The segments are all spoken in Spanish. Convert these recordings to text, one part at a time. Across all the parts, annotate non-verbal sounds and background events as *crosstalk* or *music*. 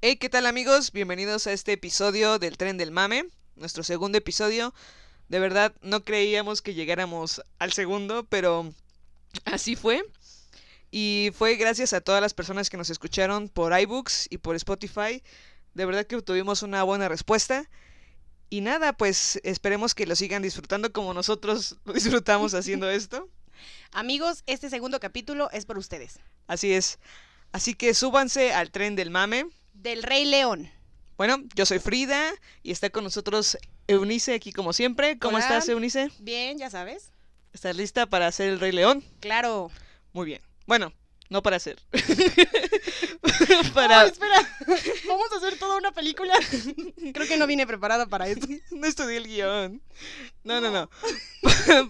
Hey, ¿qué tal amigos? Bienvenidos a este episodio del Tren del Mame, nuestro segundo episodio. De verdad, no creíamos que llegáramos al segundo, pero así fue. Y fue gracias a todas las personas que nos escucharon por iBooks y por Spotify. De verdad que tuvimos una buena respuesta. Y nada, pues esperemos que lo sigan disfrutando como nosotros *laughs* lo disfrutamos haciendo *laughs* esto. Amigos, este segundo capítulo es por ustedes. Así es. Así que súbanse al tren del mame. Del Rey León. Bueno, yo soy Frida y está con nosotros Eunice aquí como siempre. ¿Cómo Hola. estás, Eunice? Bien, ya sabes. ¿Estás lista para hacer el Rey León? Claro. Muy bien. Bueno, no para hacer. *laughs* *laughs* Para... para... espera. Vamos a hacer toda una película. *laughs* Creo que no vine preparada para esto. No estudié el guion. No, no, no.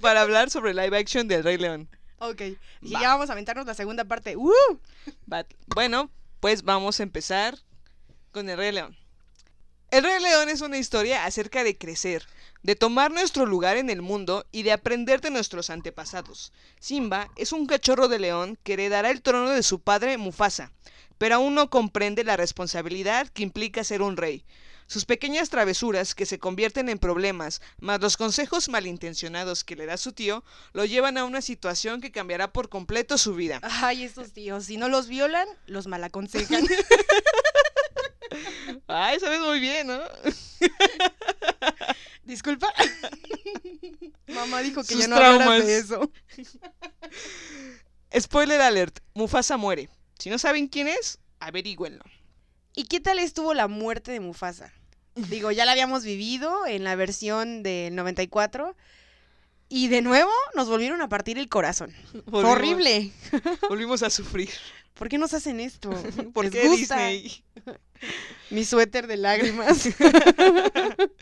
para hablar sobre live action del Rey León. Ok. Y Va. ya vamos a aventarnos la segunda parte. ¡Uh! Bueno, pues vamos a empezar con el Rey León. El Rey León es una historia acerca de crecer, de tomar nuestro lugar en el mundo y de aprender de nuestros antepasados. Simba es un cachorro de león que heredará el trono de su padre Mufasa, pero aún no comprende la responsabilidad que implica ser un rey. Sus pequeñas travesuras que se convierten en problemas, más los consejos malintencionados que le da su tío, lo llevan a una situación que cambiará por completo su vida. Ay, estos tíos. Si no los violan, los malaconsejan. *laughs* Ay, sabes muy bien, ¿no? *laughs* Disculpa. *laughs* Mamá dijo que Sus ya no traumas. de eso. *laughs* Spoiler alert, Mufasa muere. Si no saben quién es, averígüenlo. ¿Y qué tal estuvo la muerte de Mufasa? Digo, ya la habíamos vivido en la versión del 94. Y de nuevo nos volvieron a partir el corazón. Volvimos- horrible. Volvimos a sufrir. ¿Por qué nos hacen esto? *laughs* ¿Por ¿Les qué gusta? Disney? *laughs* Mi suéter de lágrimas. *laughs*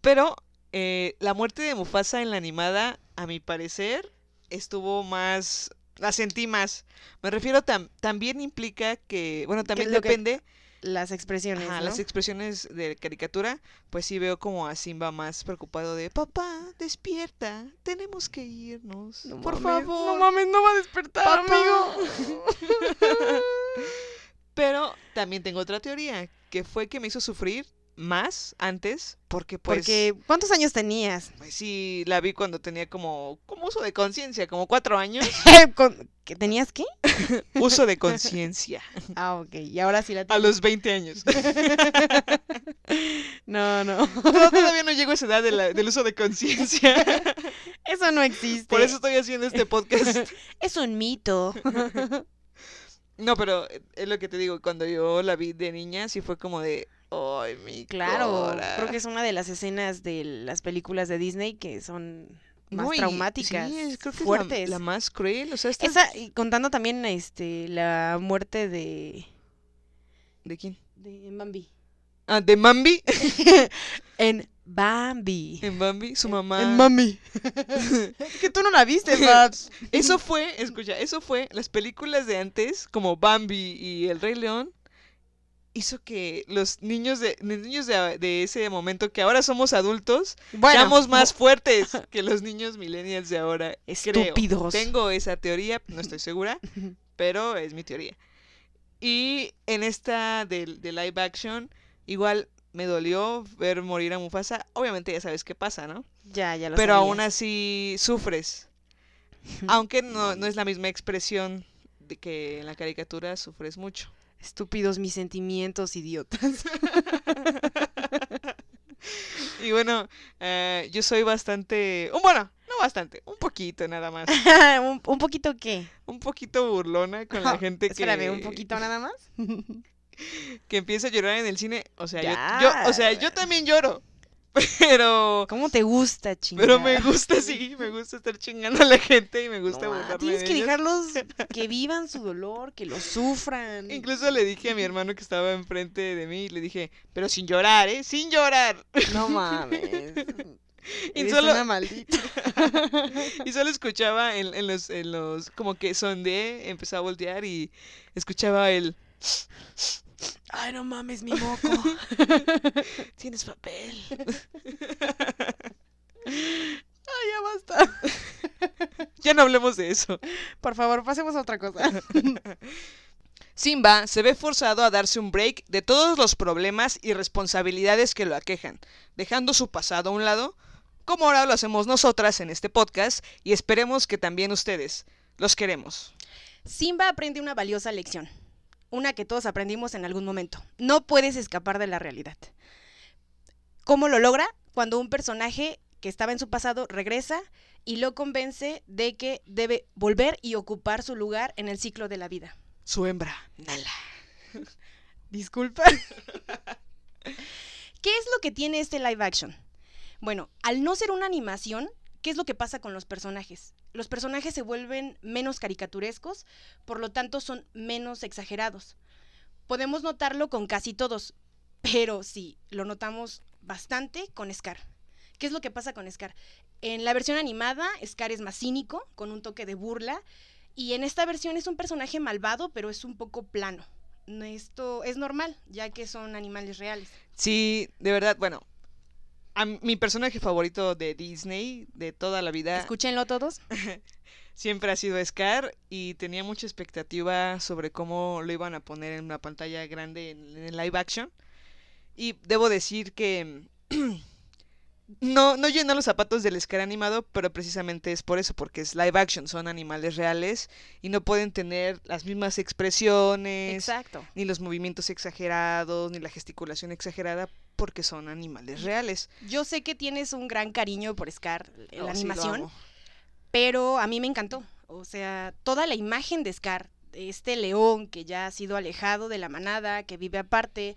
Pero eh, la muerte de Mufasa en la animada, a mi parecer, estuvo más... La sentí más. Me refiero tam- también implica que, bueno, también que- depende, Las expresiones. ajá, ¿no? las expresiones de caricatura, pues sí veo como a Simba más preocupado de, papá, despierta, tenemos que irnos, No por mames, favor. No mames, no va a despertar, Papá. amigo. *laughs* Pero también tengo otra teoría, que fue que me hizo sufrir más antes, porque pues, Porque, ¿cuántos años tenías? pues sí, la vi cuando tenía como, como uso de conciencia, como cuatro años. *laughs* Con- ¿Que tenías qué? *laughs* uso de conciencia, *laughs* Ah, ok. Y ahora sí la a tienes. los 20 años. No, no. No, todavía no llego a esa edad de la- del uso de conciencia. Eso no existe. Por eso estoy haciendo este podcast. Es un mito. No, pero eh, es lo que te digo, cuando yo la vi de niña, sí fue como de, ay, mi Claro, cora". creo que es una de las escenas de las películas de Disney que son más traumáticas, sí, es- creo que es la- fuertes. la, más cruel, o sea, esta- Esa, y contando también este la muerte de, ¿De quién? de Bambi. Ah, de Mambi. *laughs* En Bambi. En Bambi, su mamá. En Bambi. *laughs* que tú no la viste, *laughs* Babs. Eso fue, escucha, eso fue, las películas de antes, como Bambi y El Rey León, hizo que los niños de, los niños de, de ese momento, que ahora somos adultos, Bueno, seamos más fuertes que los niños millennials de ahora. Creo. estúpidos. Tengo esa teoría, no estoy segura, pero es mi teoría. Y en esta de, de live action, igual me dolió ver morir a Mufasa. Obviamente ya sabes qué pasa, ¿no? Ya, ya lo Pero sabías. aún así sufres. *laughs* Aunque no, no es la misma expresión de que en la caricatura sufres mucho. Estúpidos mis sentimientos, idiotas. *laughs* Y bueno, eh, yo soy bastante... bueno, no bastante, un poquito nada más. *laughs* ¿Un, un poquito qué? Un poquito burlona con la *laughs* gente que... Espérame, un poquito nada más. Que empieza a llorar en el cine. O sea, yo, o sea, yo también lloro. *laughs* Pero. ¿Cómo te gusta, chingada? Pero me gusta, sí, me gusta estar chingando a la gente y me gusta No, burlarme tienes de que ellos. dejarlos *laughs* que vivan su dolor, que lo sufran. Incluso le dije a mi hermano que estaba enfrente de mí, le dije, pero sin llorar, ¿eh? Sin llorar. No mames. *laughs* Y Eres solo, una maldita. y solo escuchaba en, en los, en los, como que sondeé, empezó a voltear y escuchaba el, Ay, no mames, mi moco. *laughs* tienes papel. *laughs* Ay, ya basta. *laughs* Ya no hablemos de eso. Por favor, pasemos a otra cosa. Simba se ve forzado a darse un break de todos los problemas y responsabilidades que lo aquejan, dejando su pasado a un lado, como ahora lo hacemos nosotras en este podcast, y esperemos que también ustedes. Los queremos. Simba aprende una valiosa lección. Una que todos aprendimos en algún momento. No puedes escapar de la realidad. ¿Cómo lo logra? Cuando un personaje que estaba en su pasado regresa y lo convence de que debe volver y ocupar su lugar en el ciclo de la vida. Su hembra, Nala. *laughs* Disculpa. *laughs* ¿Qué es lo que tiene este live action? Bueno, al no ser una animación, ¿qué es lo que pasa con los personajes? Los personajes se vuelven menos caricaturescos, por lo tanto son menos exagerados. Podemos notarlo con casi todos, pero sí, lo notamos bastante con Scar. ¿Qué es lo que pasa con Scar? En la versión animada, Scar es más cínico, con un toque de burla, y en esta versión es un personaje malvado, pero es un poco plano. No, Esto es normal, ya que son animales reales. Sí, de verdad, bueno. A mi personaje favorito de Disney de toda la vida Escúchenlo todos. *laughs* siempre ha sido Scar y tenía mucha expectativa sobre cómo lo iban a poner en una pantalla grande en, en live action. Y debo decir que *clears throat* no, no llenó los zapatos del Scar animado, pero precisamente es por eso, porque es live action, son animales reales y no pueden tener las mismas expresiones, Exacto. ni los movimientos exagerados, ni la gesticulación exagerada, porque son animales reales. Yo sé que tienes un gran cariño por Scar en la Oh, animación, pero a mí me encantó. O sea, toda la imagen de Scar, de este león que ya ha sido alejado de la manada, que vive aparte,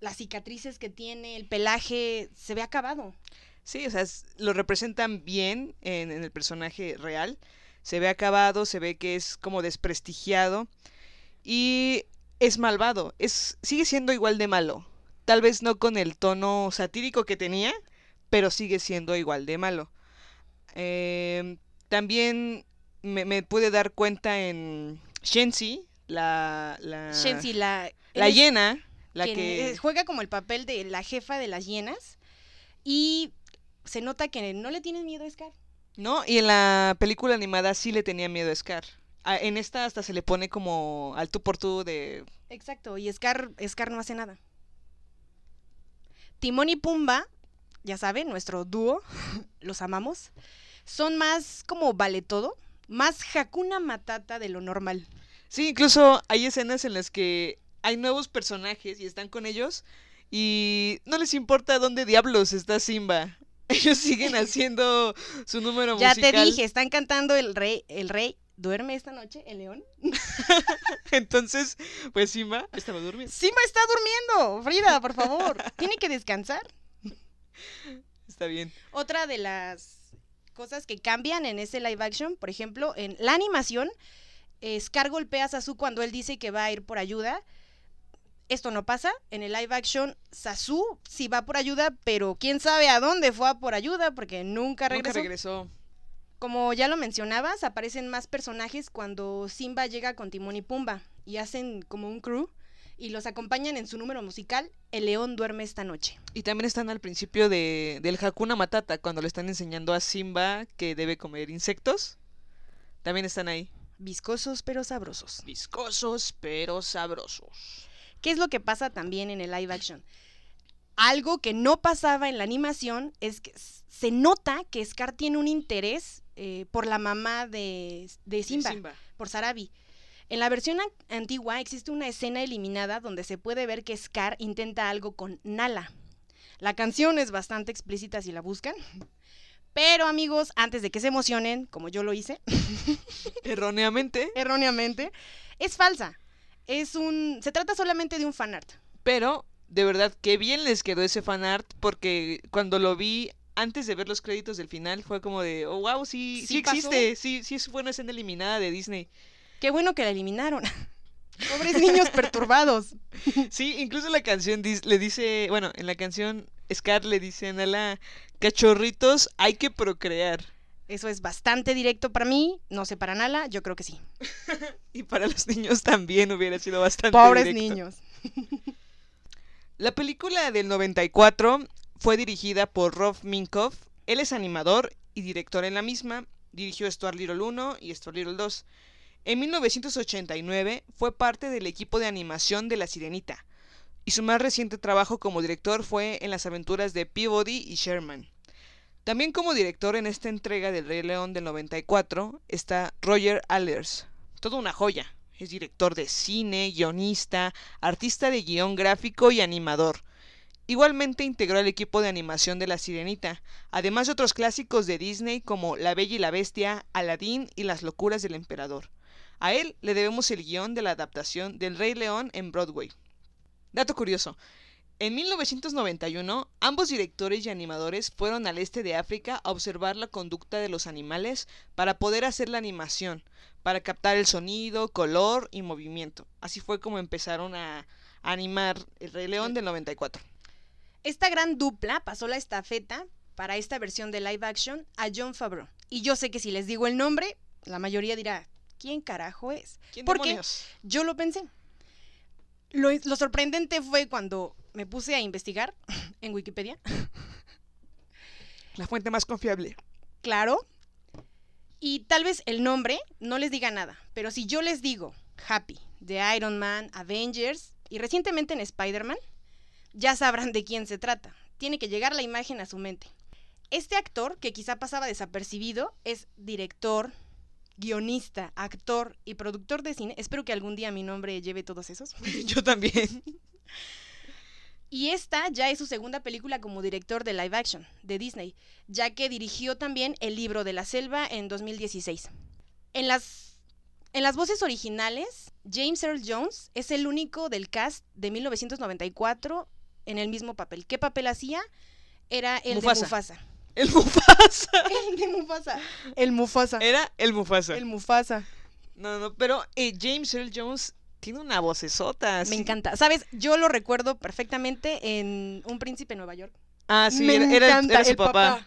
las cicatrices que tiene, el pelaje, se ve acabado. Sí, o sea, es- lo representan bien en, en el personaje real. Se ve acabado, se ve que es como desprestigiado y es malvado. Es, sigue siendo igual de malo. Tal vez no con el tono satírico que tenía, pero sigue siendo igual de malo. Em, también me, me pude dar cuenta en Shensi, la, la, Shensi, la, la él es hiena, la que... eh, juega como el papel de la jefa de las hienas y se nota que no le tienen miedo a Scar. ¿No? Y en la película animada sí le tenía miedo a Scar. En esta hasta se le pone como al tú por tú de... Exacto, y Scar, Scar no hace nada. Timón y Pumba, ya saben, nuestro dúo, *laughs* los amamos, son más como vale todo, más Hakuna Matata de lo normal. Sí, incluso hay escenas en las que hay nuevos personajes y están con ellos y no les importa dónde diablos está Simba. *laughs* Ellos siguen *laughs* haciendo su número Ya musical. te dije, están cantando el rey, el rey duerme esta noche, el león. *laughs* Entonces, pues Simba estaba durmiendo. Simba está durmiendo, Frida, por favor, tiene que descansar. Está bien. Otra de las cosas que cambian en ese live action, por ejemplo, en la animación, Scar golpea a Sasu cuando él dice que va a ir por ayuda. Esto no pasa. En el live action, Sasu sí va por ayuda, pero quién sabe a dónde fue a por ayuda porque nunca regresó. Nunca regresó. Como ya lo mencionabas, aparecen más personajes cuando Simba llega con Timón y Pumba y hacen como un crew y los acompañan en su número musical El León duerme esta noche. Y también están al principio de, del Hakuna Matata, cuando le están enseñando a Simba que debe comer insectos. También están ahí. Viscosos pero sabrosos. Viscosos pero sabrosos. ¿Qué es lo que pasa también en el live action? Algo que no pasaba en la animación es que se nota que Scar tiene un interés eh, por la mamá de, de Simba, por Sarabi. En la versión an- antigua existe una escena eliminada donde se puede ver que Scar intenta algo con Nala. La canción es bastante explícita si la buscan. Pero amigos, antes de que se emocionen, como yo lo hice, *laughs* Erróneamente. erróneamente, es falsa. Es un. Se trata solamente de un fanart. Pero de verdad, qué bien les quedó ese fanart, porque cuando lo vi antes de ver los créditos del final fue como de, oh, wow, sí, sí, existe, sí, sí fue una escena eliminada de Disney. Qué bueno que la eliminaron. *laughs* Pobres niños perturbados. Sí, incluso la canción le dice, bueno, en la canción Scar le dice a Nala, cachorritos, hay que procrear. Eso es bastante directo para mí. No sé para Nala, yo creo que sí. *laughs* Y para los niños también hubiera sido bastante Pobres directo. niños. *laughs* La película del 94 fue dirigida por Rob Minkoff. Él es animador y director en la misma. Dirigió Stuart Little 1 y Stuart Little 2. En 1989 fue parte del equipo de animación de La Sirenita. Y su más reciente trabajo como director fue en las aventuras de Peabody y Sherman. También como director en esta entrega del Rey León del 94 está Roger Allers. Toda una joya. Es director de cine, guionista, artista de guion gráfico y animador. Igualmente integró el equipo de animación de La Sirenita, además de otros clásicos de Disney como La Bella y la Bestia, Aladín y Las Locuras del Emperador. A él le debemos el guion de la adaptación del Rey León en Broadway. Dato curioso. En 1991, ambos directores y animadores fueron al este de África a observar la conducta de los animales para poder hacer la animación, para captar el sonido, color y movimiento. Así fue como empezaron a animar el Rey León del 94. Esta gran dupla pasó la estafeta para esta versión de live action a John Favreau. Y yo sé que si les digo el nombre, la mayoría dirá, ¿quién carajo es? ¿Quién ¿Por qué? demonios? Yo lo pensé. Lo, lo sorprendente fue cuando me puse a investigar *clears throat* en Wikipedia. La fuente más confiable. Claro. Y tal vez el nombre no les diga nada, pero si yo les digo Happy, de Iron Man, Avengers y recientemente en Spider-Man, ya sabrán de quién se trata. Tiene que llegar la imagen a su mente. Este actor, que quizá pasaba desapercibido, es director, guionista, actor y productor de cine. Espero que algún día mi nombre lleve todos esos. *laughs* Yo también. Y esta ya es su segunda película como director de live action de Disney, ya que dirigió también El libro de la selva en 2016. En las, en las voces originales, James Earl Jones es el único del cast de 1994 en el mismo papel. ¿Qué papel hacía? Era el Mufasa. de Mufasa. El Mufasa. *laughs* El de Mufasa. El Mufasa. Era el Mufasa. El Mufasa. No, no, pero eh, James Earl Jones tiene una vocesota. Me sí. encanta. ¿Sabes? Yo lo recuerdo perfectamente en Un príncipe en Nueva York. Ah, sí, Me era, era- encanta era su el papá.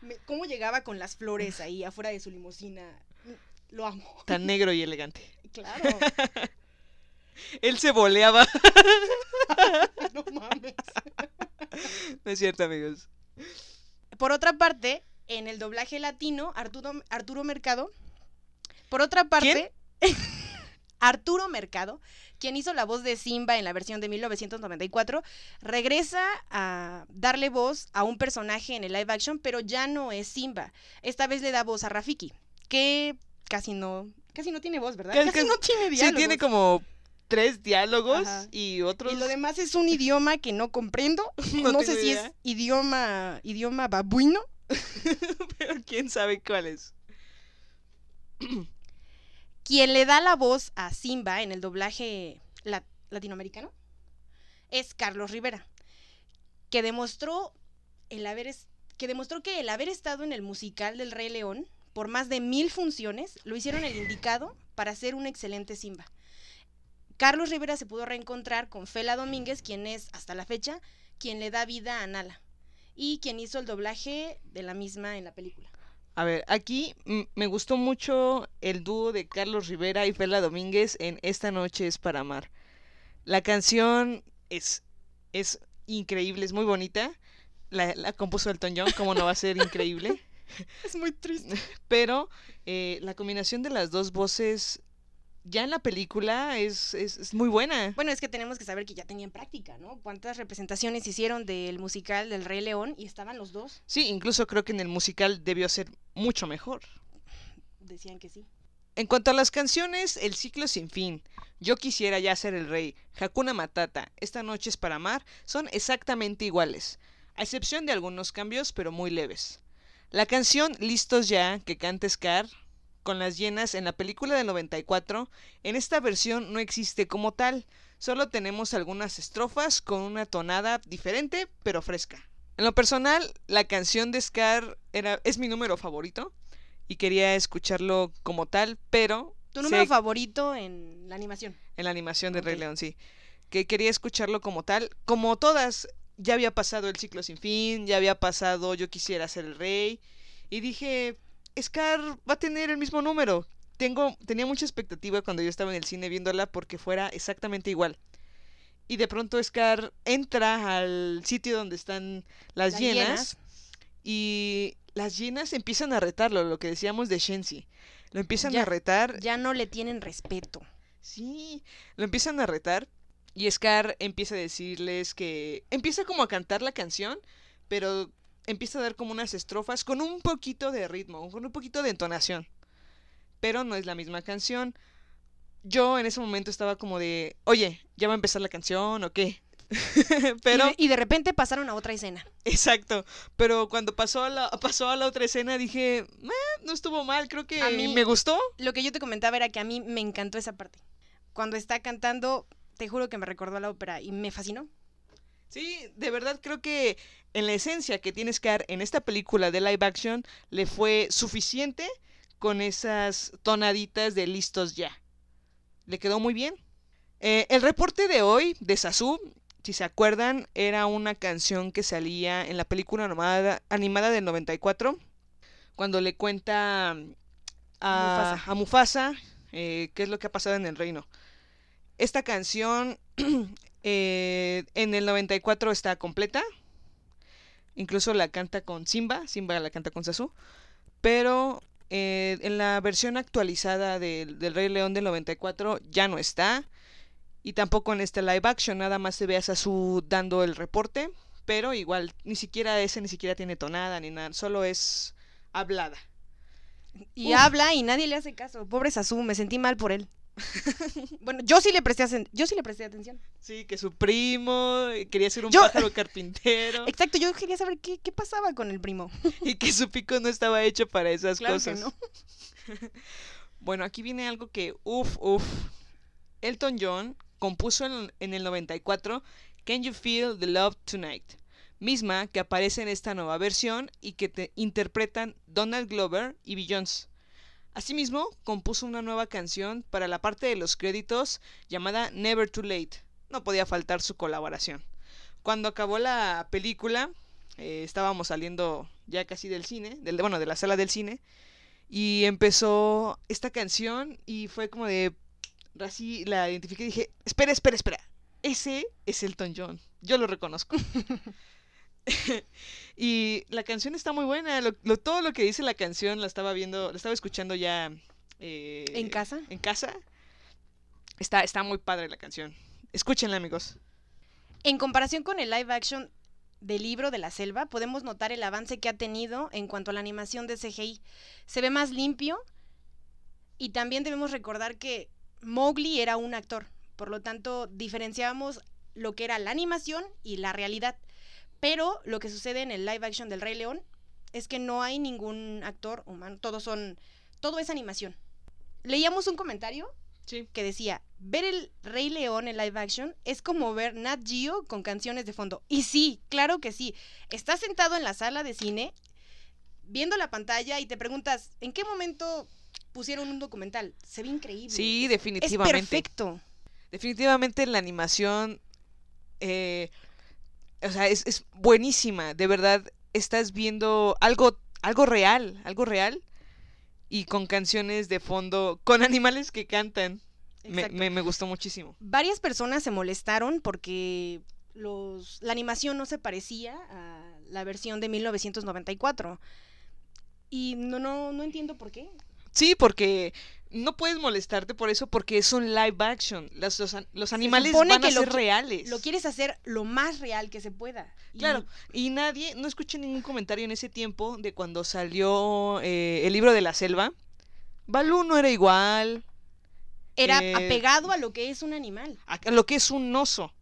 Me- ¿Cómo llegaba con las flores ahí afuera de su limusina? Lo amo. Tan negro y elegante. Claro. *laughs* Él se boleaba. *laughs* No mames. No es cierto, amigos. Por otra parte, en el doblaje latino, Arturo, Arturo Mercado. Por otra parte, *laughs* Arturo Mercado, quien hizo la voz de Simba en la versión de 1994, regresa a darle voz a un personaje en el live action, pero ya no es Simba. Esta vez le da voz a Rafiki, que casi no, casi no tiene voz, ¿verdad? Casi- no tiene Sí, diálogo. tiene como tres diálogos Ajá. y otros. Y lo demás es un idioma que no comprendo. *laughs* No sé si idea. es idioma, idioma babuino. *laughs* Pero quién sabe cuál es. *clears throat* Quien le da la voz a Simba en el doblaje la- latinoamericano es Carlos Rivera, que demostró el haber que demostró que el haber estado en el musical del Rey León por más de mil funciones lo hicieron el indicado para ser un excelente Simba. Carlos Rivera se pudo reencontrar con Fela Domínguez, quien es hasta la fecha quien le da vida a Nala y quien hizo el doblaje de la misma en la película. A ver, aquí me gustó mucho el dúo de Carlos Rivera y Fela Domínguez en Esta noche es para amar. La canción es, es increíble, es muy bonita. La, la compuso Elton John, como no va a ser increíble. *laughs* Es muy triste. *laughs* Pero eh, la combinación de las dos voces ya en la película es, es, es muy buena. Bueno, es que tenemos que saber que ya tenían práctica, ¿no? ¿Cuántas representaciones hicieron del musical del Rey León y estaban los dos? Sí, incluso creo que en el musical debió ser mucho mejor. Decían que sí. En cuanto a las canciones, El ciclo sin fin, Yo quisiera ya ser el rey, Hakuna Matata, Esta noche es para amar, son exactamente iguales, a excepción de algunos cambios, pero muy leves. La canción Listos ya, que canta Scar, con las hienas en la película del 94, en esta versión no existe como tal, solo tenemos algunas estrofas con una tonada diferente pero fresca. En lo personal, la canción de Scar era, es mi número favorito y quería escucharlo como tal, pero... Tu número favorito en la animación. en la animación de Rey. León, sí. Que quería escucharlo como tal. Como todas, ya había pasado el ciclo sin fin, ya había pasado Yo quisiera ser el rey. Y dije, Scar va a tener el mismo número. Tengo, tenía mucha expectativa cuando yo estaba en el cine viéndola porque fuera exactamente igual. Y de pronto Scar entra al sitio donde están las, Las hienas, hienas. y las hienas empiezan a retarlo, lo que decíamos de Shensi. Lo empiezan Ya- a retar Ya no le tienen respeto. Sí, lo empiezan a retar y Scar empieza a decirles que empieza como a cantar la canción, pero empieza a dar como unas estrofas con un poquito de ritmo, con un poquito de entonación. Pero no es la misma canción. Yo en ese momento estaba como de, oye, ¿ya va a empezar la canción o qué? *laughs* pero, Y de, y de repente pasaron a otra escena. exacto, pero cuando pasó a la, pasó a la otra escena dije, "Eh, no estuvo mal, creo que A mí- me gustó. Lo que yo te comentaba era que a mí me encantó esa parte. Cuando está cantando, te juro que me recordó a la ópera y me fascinó. Sí, de verdad creo que en la esencia que tienes que dar en esta película de live action le fue suficiente con esas tonaditas de listos ya. Le quedó muy bien. Eh, el reporte de hoy de Sasu, si se acuerdan, era una canción que salía en la película animada, animada del 94, cuando le cuenta a Mufasa. a Mufasa eh, qué es lo que ha pasado en el reino. Esta canción *clears throat* eh, en el 94 está completa. Incluso la canta con Simba. Simba la canta con Sasu. Pero eh, en la versión actualizada del, Rey León del 94 ya no está. Y tampoco en este live action. Nada más se ve a Sasu dando el reporte. Pero igual, ni siquiera ese ni siquiera tiene tonada ni nada. Solo es hablada. Y habla y nadie le hace caso. Pobre Sasu, me sentí mal por él. *laughs* bueno, yo sí le presté, yo sí le presté atención. Sí, que su primo quería ser un Yo- pájaro *laughs* carpintero. Exacto, yo quería saber qué, qué pasaba con el primo. *laughs* y que su pico no estaba hecho para esas Claro que cosas. no. Bueno, aquí viene algo que, uff, uff. Elton John compuso en, en el 94 Can You Feel the Love Tonight, misma que aparece en esta nueva versión y que te interpretan Donald Glover y Beyoncé. Asimismo, compuso una nueva canción para la parte de los créditos llamada Never Too Late. No podía faltar su colaboración. Cuando acabó la película, eh, estábamos saliendo ya casi del cine, del, bueno, de la sala del cine, y empezó esta canción y fue como de... Así la identifiqué y dije, espera, espera, espera. Ese es Elton John. Yo lo reconozco. *laughs* *laughs* y la canción está muy buena. lo- lo- todo lo que dice la canción la estaba viendo, la estaba escuchando ya eh, ¿En casa? En casa. Está, está muy padre la canción. Escúchenla, amigos. En comparación con el live action del libro de la selva, podemos notar el avance que ha tenido en cuanto a la animación de CGI. Se ve más limpio y también debemos recordar que Mowgli era un actor, por lo tanto diferenciábamos lo que era la animación y la realidad. Pero lo que sucede en el live action del Rey León es que no hay ningún actor humano, todos son, todo es animación. Leíamos un comentario Sí. que decía, ver el Rey León en live action es como ver Nat Geo con canciones de fondo. Y sí, claro que sí. Estás sentado en la sala de cine, viendo la pantalla y te preguntas, ¿en qué momento pusieron un documental? Se ve increíble. Sí, definitivamente. Es perfecto. Definitivamente la animación, eh, o sea, es, es buenísima. De verdad, estás viendo algo, algo real, algo real. Y con canciones de fondo, con *laughs* animales que cantan. Me, me- me gustó muchísimo. Varias personas se molestaron porque los, la animación no se parecía a la versión de 1994. Y no, no, no entiendo por qué. Sí, porque no puedes molestarte por eso porque es un live action. Los, an- los animales van a que lo ser qui- reales. Lo quieres hacer lo más real que se pueda. Claro, y nadie, no escuché ningún comentario en ese tiempo de cuando salió eh, el libro de la selva. Balú no era igual Era eh, apegado a lo que es un animal. a a lo que es un oso,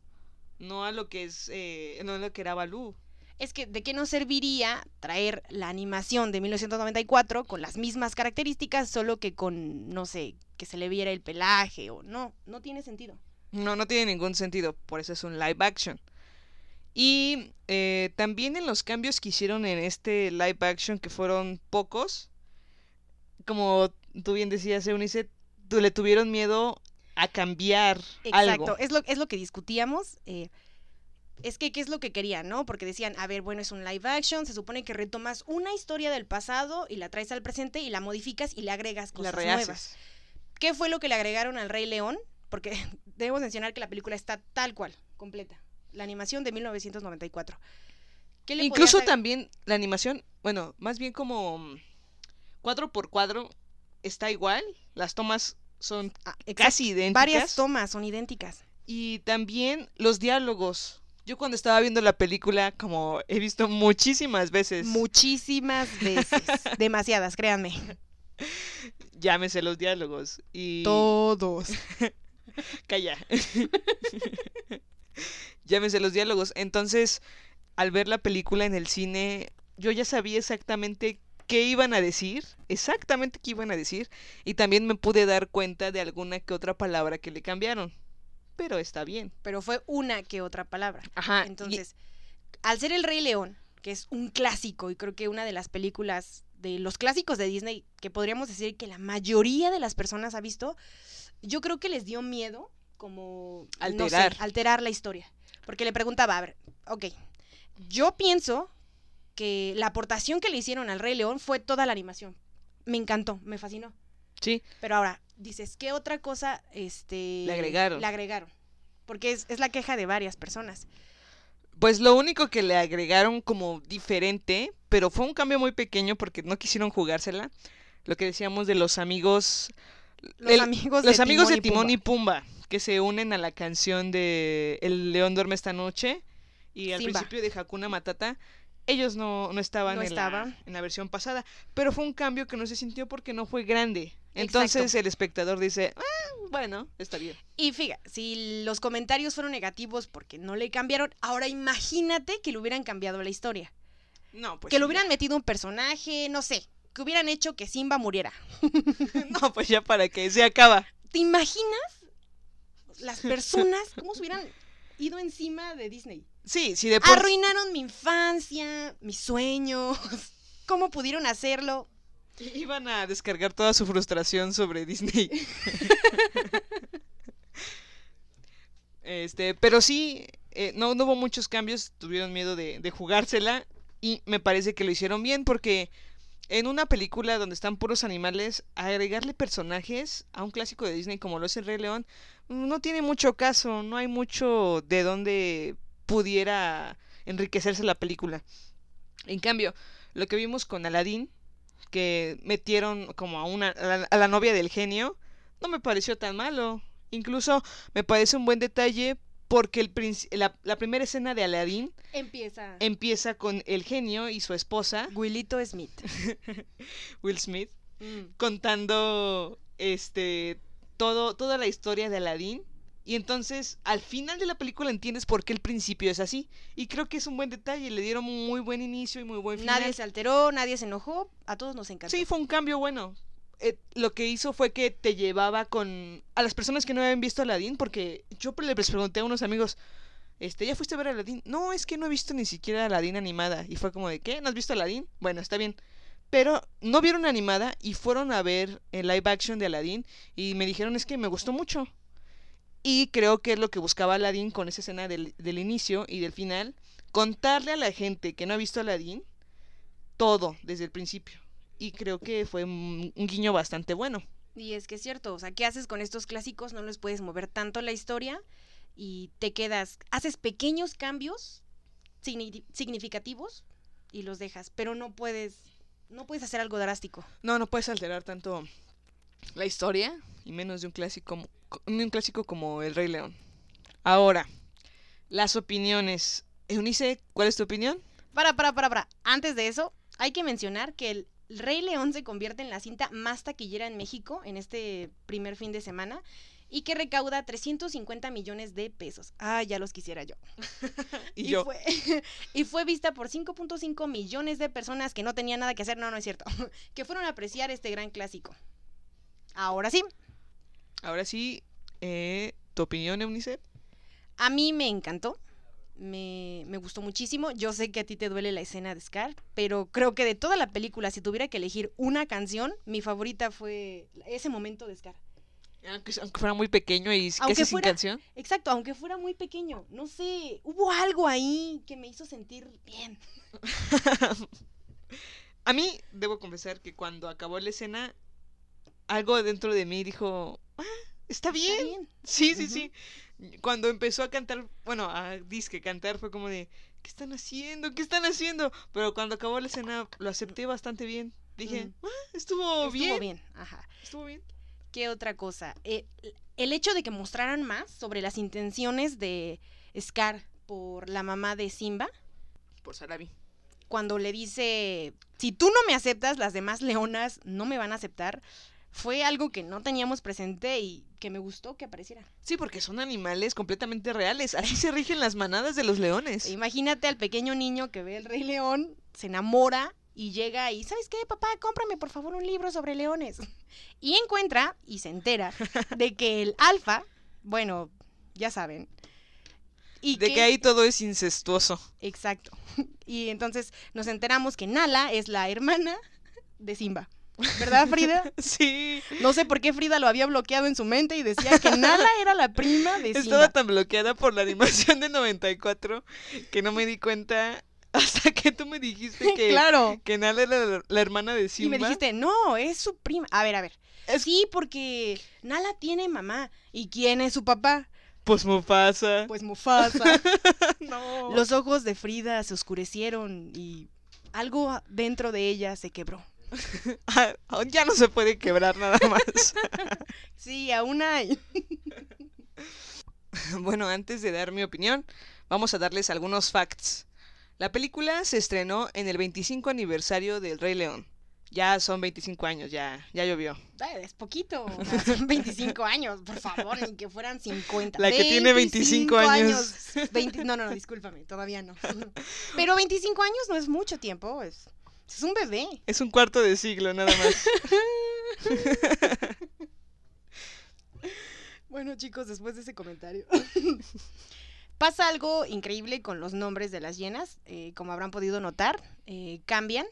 no a lo que es, eh, no a lo que era Balú. Es que de qué nos serviría traer la animación de 1994 con las mismas características, solo que con, no sé, que se le viera el pelaje o no, no tiene sentido. No, no tiene ningún sentido, por eso es un live action. Y eh, también en los cambios que hicieron en este live action, que fueron pocos, como tú bien decías, Eunice, tú- le tuvieron miedo a cambiar Exacto, algo. es lo, es lo que discutíamos. eh, es que, ¿qué es lo que querían, no? Porque decían, a ver, bueno, es un live action, se supone que retomas una historia del pasado y la traes al presente y la modificas y le agregas cosas nuevas. ¿Qué fue lo que le agregaron al Rey León? Porque *laughs* debemos mencionar que la película está tal cual, completa. La animación de 1994. ¿Qué le Incluso también la animación, bueno, más bien como mm, cuadro por cuadro está igual, las tomas son Ah, casi idénticas. Varias tomas son idénticas. Y también los diálogos. Yo cuando estaba viendo la película, como he visto muchísimas veces, Muchísimas veces. *laughs* Demasiadas, créanme. llámese los diálogos. Y Todos. *laughs* calla. llámese los diálogos. Entonces, al ver la película en el cine, yo ya sabía exactamente qué iban a decir, exactamente qué iban a decir, y también me pude dar cuenta de alguna que otra palabra que le cambiaron. Pero está bien. Pero fue una que otra palabra. Ajá. y- Entonces, al ser El Rey León, que es un clásico y creo que una de las películas de los clásicos de Disney que podríamos decir que la mayoría de las personas ha visto, yo creo que les dio miedo como no sé, Alterar. alterar la historia. Porque le preguntaba, a ver, ok, yo pienso que la aportación que le hicieron al Rey León fue toda la animación. Me encantó, me fascinó. Sí, Pero ahora, dices, ¿qué otra cosa este, Le agregaron. Le agregaron. Porque es, es la queja de varias personas. Pues lo único que le agregaron como diferente, pero fue un cambio muy pequeño porque no quisieron jugársela. Lo que decíamos de los amigos. Los el- amigos, los de, amigos Timón de y Timón Pumba. y Pumba, que se unen a la canción de El León duerme esta noche. Y al Simba. principio de Hakuna Matata, ellos no, no estaban, No en, estaban. La, en la versión pasada. Pero fue un cambio que no se sintió porque no fue grande. Entonces Exacto. el espectador dice, "Ah, bueno, está bien. Y fíjate, si los comentarios fueron negativos porque no le cambiaron, ahora imagínate que le hubieran cambiado la historia. No, pues que le hubieran metido un personaje, no sé, que hubieran hecho que Simba muriera. *laughs* No, pues ya para que se acaba. ¿Te imaginas las personas cómo se hubieran ido encima de Disney? Sí, sí, de por Arruinaron mi infancia, mis sueños. *laughs* ¿Cómo pudieron hacerlo? Iban a descargar toda su frustración sobre Disney. este, pero sí, eh, no, no hubo muchos cambios, tuvieron miedo de, de jugársela y me parece que lo hicieron bien porque en una película donde están puros animales, agregarle personajes a un clásico de Disney como lo es el Rey León, no tiene mucho caso, no hay mucho de donde pudiera enriquecerse la película. En cambio, lo que vimos con Aladdin, que metieron como a una a la, a la novia del genio, no me pareció tan malo. Incluso me parece un buen detalle porque el princi- la, la primera escena de Aladdin Empieza empieza con el genio y su esposa, Willito Smith. *laughs* Will Smith, Mm. contando este todo toda la historia de Aladdin y entonces al final de la película entiendes por qué el principio es así y creo que es un buen detalle, le dieron un muy buen inicio y muy buen final. Nadie se alteró, nadie se enojó, a todos nos encantó. Sí, fue un cambio bueno. Eh, lo que hizo fue que te llevaba con a las personas que no habían visto Aladdin, porque yo le- les pregunté a unos amigos, este, ¿ya fuiste a ver Aladdin? No, es que no he visto ni siquiera Aladdin animada. Y fue como de, ¿qué? ¿No has visto Aladdin? Bueno, está bien. Pero no vieron animada y fueron a ver el live action de Aladdin y me dijeron, es que me gustó mucho. Y creo que es lo que buscaba Aladdin con esa escena del, del inicio y del final, contarle a la gente que no ha visto Aladdin todo desde el principio. Y creo que fue un, un guiño bastante bueno. Y es que es cierto, o sea, ¿qué haces con estos clásicos? No les puedes mover tanto la historia y te quedas, haces pequeños cambios signi- significativos y los dejas, pero no puedes, no puedes hacer algo drástico. No, no puedes alterar tanto la historia y menos de un clásico, de un clásico como El Rey León. Ahora, las opiniones. Eunice, ¿cuál es tu opinión? Para, para, para, para. Antes de eso, hay que mencionar que el Rey León se convierte en la cinta más taquillera en México en este primer fin de semana y que recauda 350 millones de pesos. Ah, ya los quisiera yo. *laughs* Y, yo, Fue, *laughs* y fue vista por 5.5 millones de personas que no tenían nada que hacer, no, no es cierto, *laughs* que fueron a apreciar este gran clásico. Ahora sí, ahora sí, eh, ¿tu opinión, Eunice? a mí me encantó. Me, me gustó muchísimo. Yo sé que a ti te duele la escena de Scar, pero creo que de toda la película, si tuviera que elegir una canción, mi favorita fue ese momento de Scar. Aunque, aunque fuera muy pequeño y Aunque casi sin canción. Exacto, aunque fuera muy pequeño. No sé, hubo algo ahí que me hizo sentir bien. *laughs* A mí, debo confesar que cuando acabó la escena, algo dentro de mí dijo, ah, está bien. Está bien. Sí, sí, sí. Cuando empezó a cantar, bueno, a disque cantar fue como de, ¿qué están haciendo? ¿Qué están haciendo? Pero cuando acabó la escena lo acepté bastante bien. Dije, ah, estuvo, Estuvo bien. bien. Ajá. Estuvo bien. ¿Qué otra cosa? Eh, el hecho de que mostraran más sobre las intenciones de Scar por la mamá de Simba, Por Sarabi. cuando le dice, si tú no me aceptas, las demás leonas no me van a aceptar, fue algo que no teníamos presente y que me gustó que apareciera. Sí, porque son animales completamente reales. Así se rigen las manadas de los leones. Imagínate al pequeño niño que ve el Rey León, se enamora y llega y, ¿sabes qué, papá? Cómprame por favor un libro sobre leones. *laughs* Y encuentra y se entera de que el alfa, bueno, ya saben. Y de que ahí todo es incestuoso. Exacto. *laughs* Y entonces nos enteramos que Nala es la hermana de Simba. ¿Verdad, Frida? *laughs* Sí. No sé por qué Frida lo había bloqueado en su mente y decía que Nala era la prima de Estaba Simba. tan bloqueada por la animación de 94 que no me di cuenta hasta que tú me dijiste *laughs* que, claro. que Nala era la, la hermana de Y Simba. me dijiste, no, es su prima. A ver, a ver. Es- Sí, porque Nala tiene mamá. ¿Y quién es su papá? Pues Mufasa. Pues Mufasa. *laughs* no. Los ojos de Frida se oscurecieron y algo dentro de ella se quebró. *laughs* Ah, ya no se puede quebrar nada más. *laughs* Sí, aún hay. *laughs* bueno, antes de dar mi opinión, vamos a darles algunos facts. La película se estrenó en el 25 aniversario del Rey León. Ya son 25 años, ya, ya llovió. Es poquito. son 25 años, por favor, ni que fueran 50. La que tiene 25 años. 20 no, no, no, discúlpame, todavía no. Pero 25 años no es mucho tiempo, es, es un bebé. Es un cuarto de siglo, nada más. *laughs* Bueno, chicos, después de ese comentario. *laughs* Pasa algo increíble con los nombres de las hienas. eh, como habrán podido notar, eh, cambian.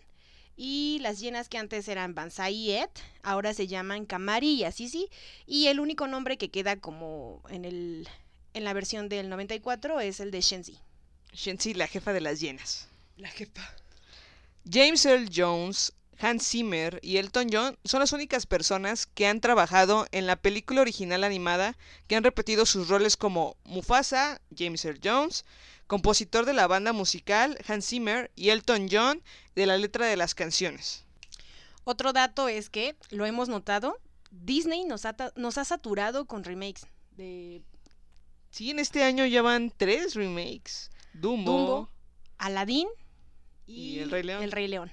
Y las hienas que antes eran Bansai y Ed, ahora se llaman Kamari y Asisi. Y el único nombre que queda como en, el, en la versión del 94 es el de Shenzi. Shenzi, la jefa de las hienas. La jefa. James Earl Jones, Hans Zimmer y Elton John son las únicas personas que han trabajado en la película original animada que han repetido sus roles como Mufasa, James Earl Jones, compositor de la banda musical Hans Zimmer y Elton John de la letra de las canciones. Otro dato es que, lo hemos notado, Disney nos ha, ta- nos ha saturado con remakes de Sí, en este año ya van tres remakes. Dumbo, Dumbo, Aladdin y, Y El Rey León. El Rey León.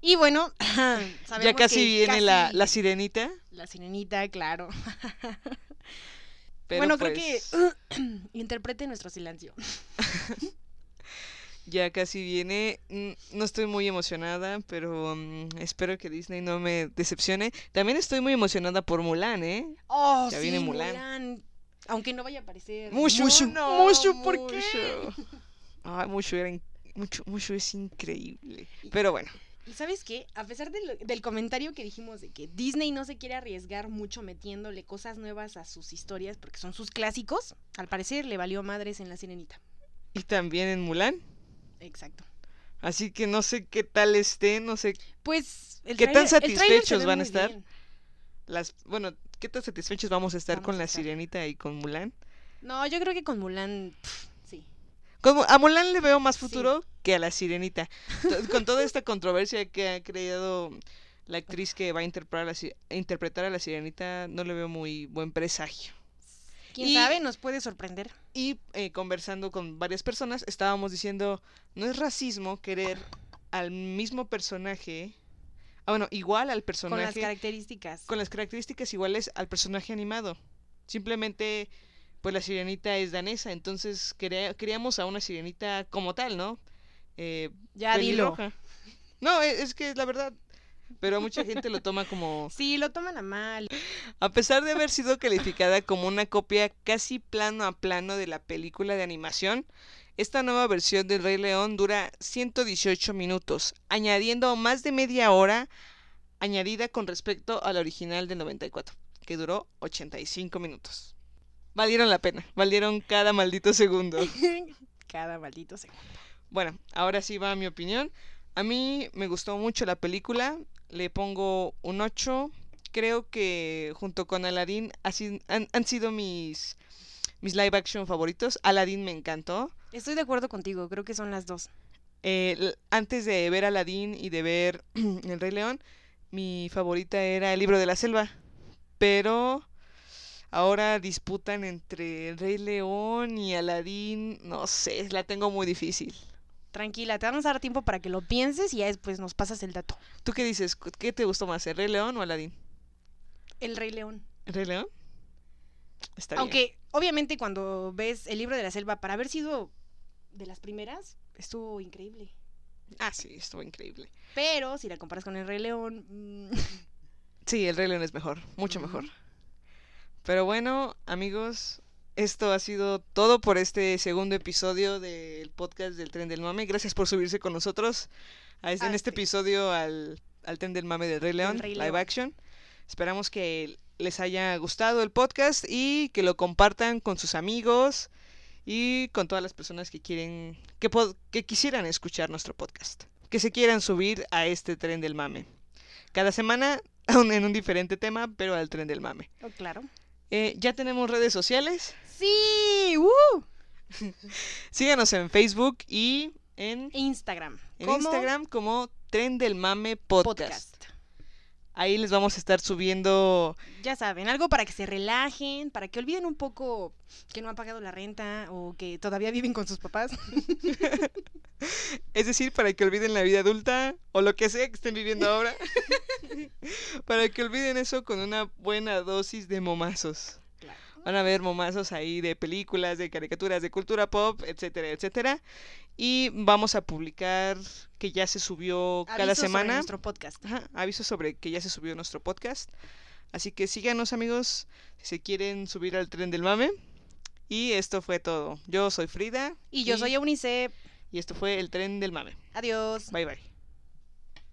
Y bueno, *clears throat* ya sabemos casi que viene La, casi- la sirenita. la sirenita, claro. Pero bueno, pues, creo que *clears throat* interprete nuestro silencio. *laughs* Ya casi viene. Mm, No estoy muy emocionada, pero mm, espero que Disney no me decepcione. También estoy muy emocionada por Mulan, ¿eh? Oh, Ya sí, viene Mulan. Mulan. Aunque no vaya a aparecer. Mushu, Mushu, no, Mushu, ¿por qué? Mushu. Ay, Mushu era in- Mushu, Mushu es increíble. Pero bueno, Y sabes qué, a pesar del, del comentario que dijimos de que Disney no se quiere arriesgar mucho metiéndole cosas nuevas a sus historias porque son sus clásicos, al parecer le valió madres en La Sirenita. y también en Mulan. Exacto. Así que no sé qué tal esté, no sé Pues el ¿Qué tan satisfechos van a estar? bien. las, bueno, qué tan satisfechos vamos a estar Vamos con a la. Sirenita y con Mulan. No, yo creo que con Mulan. Como a Mulan le veo más Sí. futuro que a la Sirenita. Con toda esta controversia que ha creado la actriz que va a interpretar a la, si- a interpretar a la Sirenita, no le veo muy buen presagio. ¿Quién Y- sabe? Nos puede sorprender. Y eh, conversando con varias personas, estábamos diciendo, no es racismo querer al mismo personaje, ah, bueno, igual al Con las personaje, características. con las características iguales al personaje animado. Simplemente, pues la sirenita es danesa, entonces quería- queríamos a una sirenita como tal, ¿no? Eh, Ya dilo. No, e- es que es la verdad. Pero mucha gente lo toma como... *laughs* Sí, lo toman a mal. A pesar de haber sido calificada como una copia casi plano a plano de la película de animación, esta nueva versión del Rey León dura 118 minutos, añadiendo más de media hora añadida con respecto a la original del 94, que duró 85 minutos. Valieron la pena, valieron cada maldito segundo. *laughs* Cada maldito segundo. Bueno, ahora sí va mi opinión. A mí me gustó mucho la película, le pongo un 8. Creo que junto con Aladdin han, han sido mis, mis live action favoritos. Aladdin me encantó. Estoy de acuerdo contigo, creo que son las dos. Eh, antes de ver Aladdin y de ver *clears throat* El Rey León, mi favorita era El Libro de la Selva. Pero ahora disputan entre El Rey León y Aladdin. No sé, la tengo muy difícil. Tranquila, te vamos a dar tiempo para que lo pienses y ya después nos pasas el dato. ¿Tú qué dices? ¿Cu- ¿Qué te gustó más, el Rey León o Aladdin? El Rey León. ¿El Rey León? Está bien. Aunque, obviamente, cuando ves el libro de la selva, para haber sido de las primeras, estuvo increíble. Ah, sí, estuvo increíble. Pero si la comparas con el Rey León, mm, Sí, el Rey León es mejor, mucho mejor. Pero bueno, amigos, esto ha sido todo por este segundo episodio del podcast del Tren del Mame. Gracias por subirse con nosotros a este- en Ah, este sí. episodio al, al Tren del Mame del Rey León, Rey live León. action. Esperamos que les haya gustado el podcast y que lo compartan con sus amigos y con todas las personas que quieren que, que quisieran escuchar nuestro podcast, que se quieran subir a este Tren del Mame. Cada semana *laughs* en un diferente tema, pero al Tren del Mame. oh, claro. Eh, ya tenemos redes sociales. Sí, ¡uh! *laughs* Síganos en Facebook y en, Instagram. en como Instagram como Tren del Mame Podcast. podcast. Ahí les vamos a estar subiendo. Ya saben, algo para que se relajen, para que olviden un poco que no han pagado la renta o que todavía viven con sus papás. *laughs* Es decir, para que olviden la vida adulta o lo que sea que estén viviendo ahora. *laughs* para que olviden eso con una buena dosis de momazos. Van a ver momazos ahí de películas, de caricaturas, de cultura pop, etcétera, etcétera. Y vamos a publicar que ya se subió cada Avisos sobre semana. nuestro podcast. Ajá, aviso sobre que ya se subió nuestro podcast. Así que síganos amigos si se quieren subir al tren del mame. Y esto fue todo. Yo soy Frida. Y yo soy Eunice. Y esto fue el tren del mame. Adiós. Bye bye.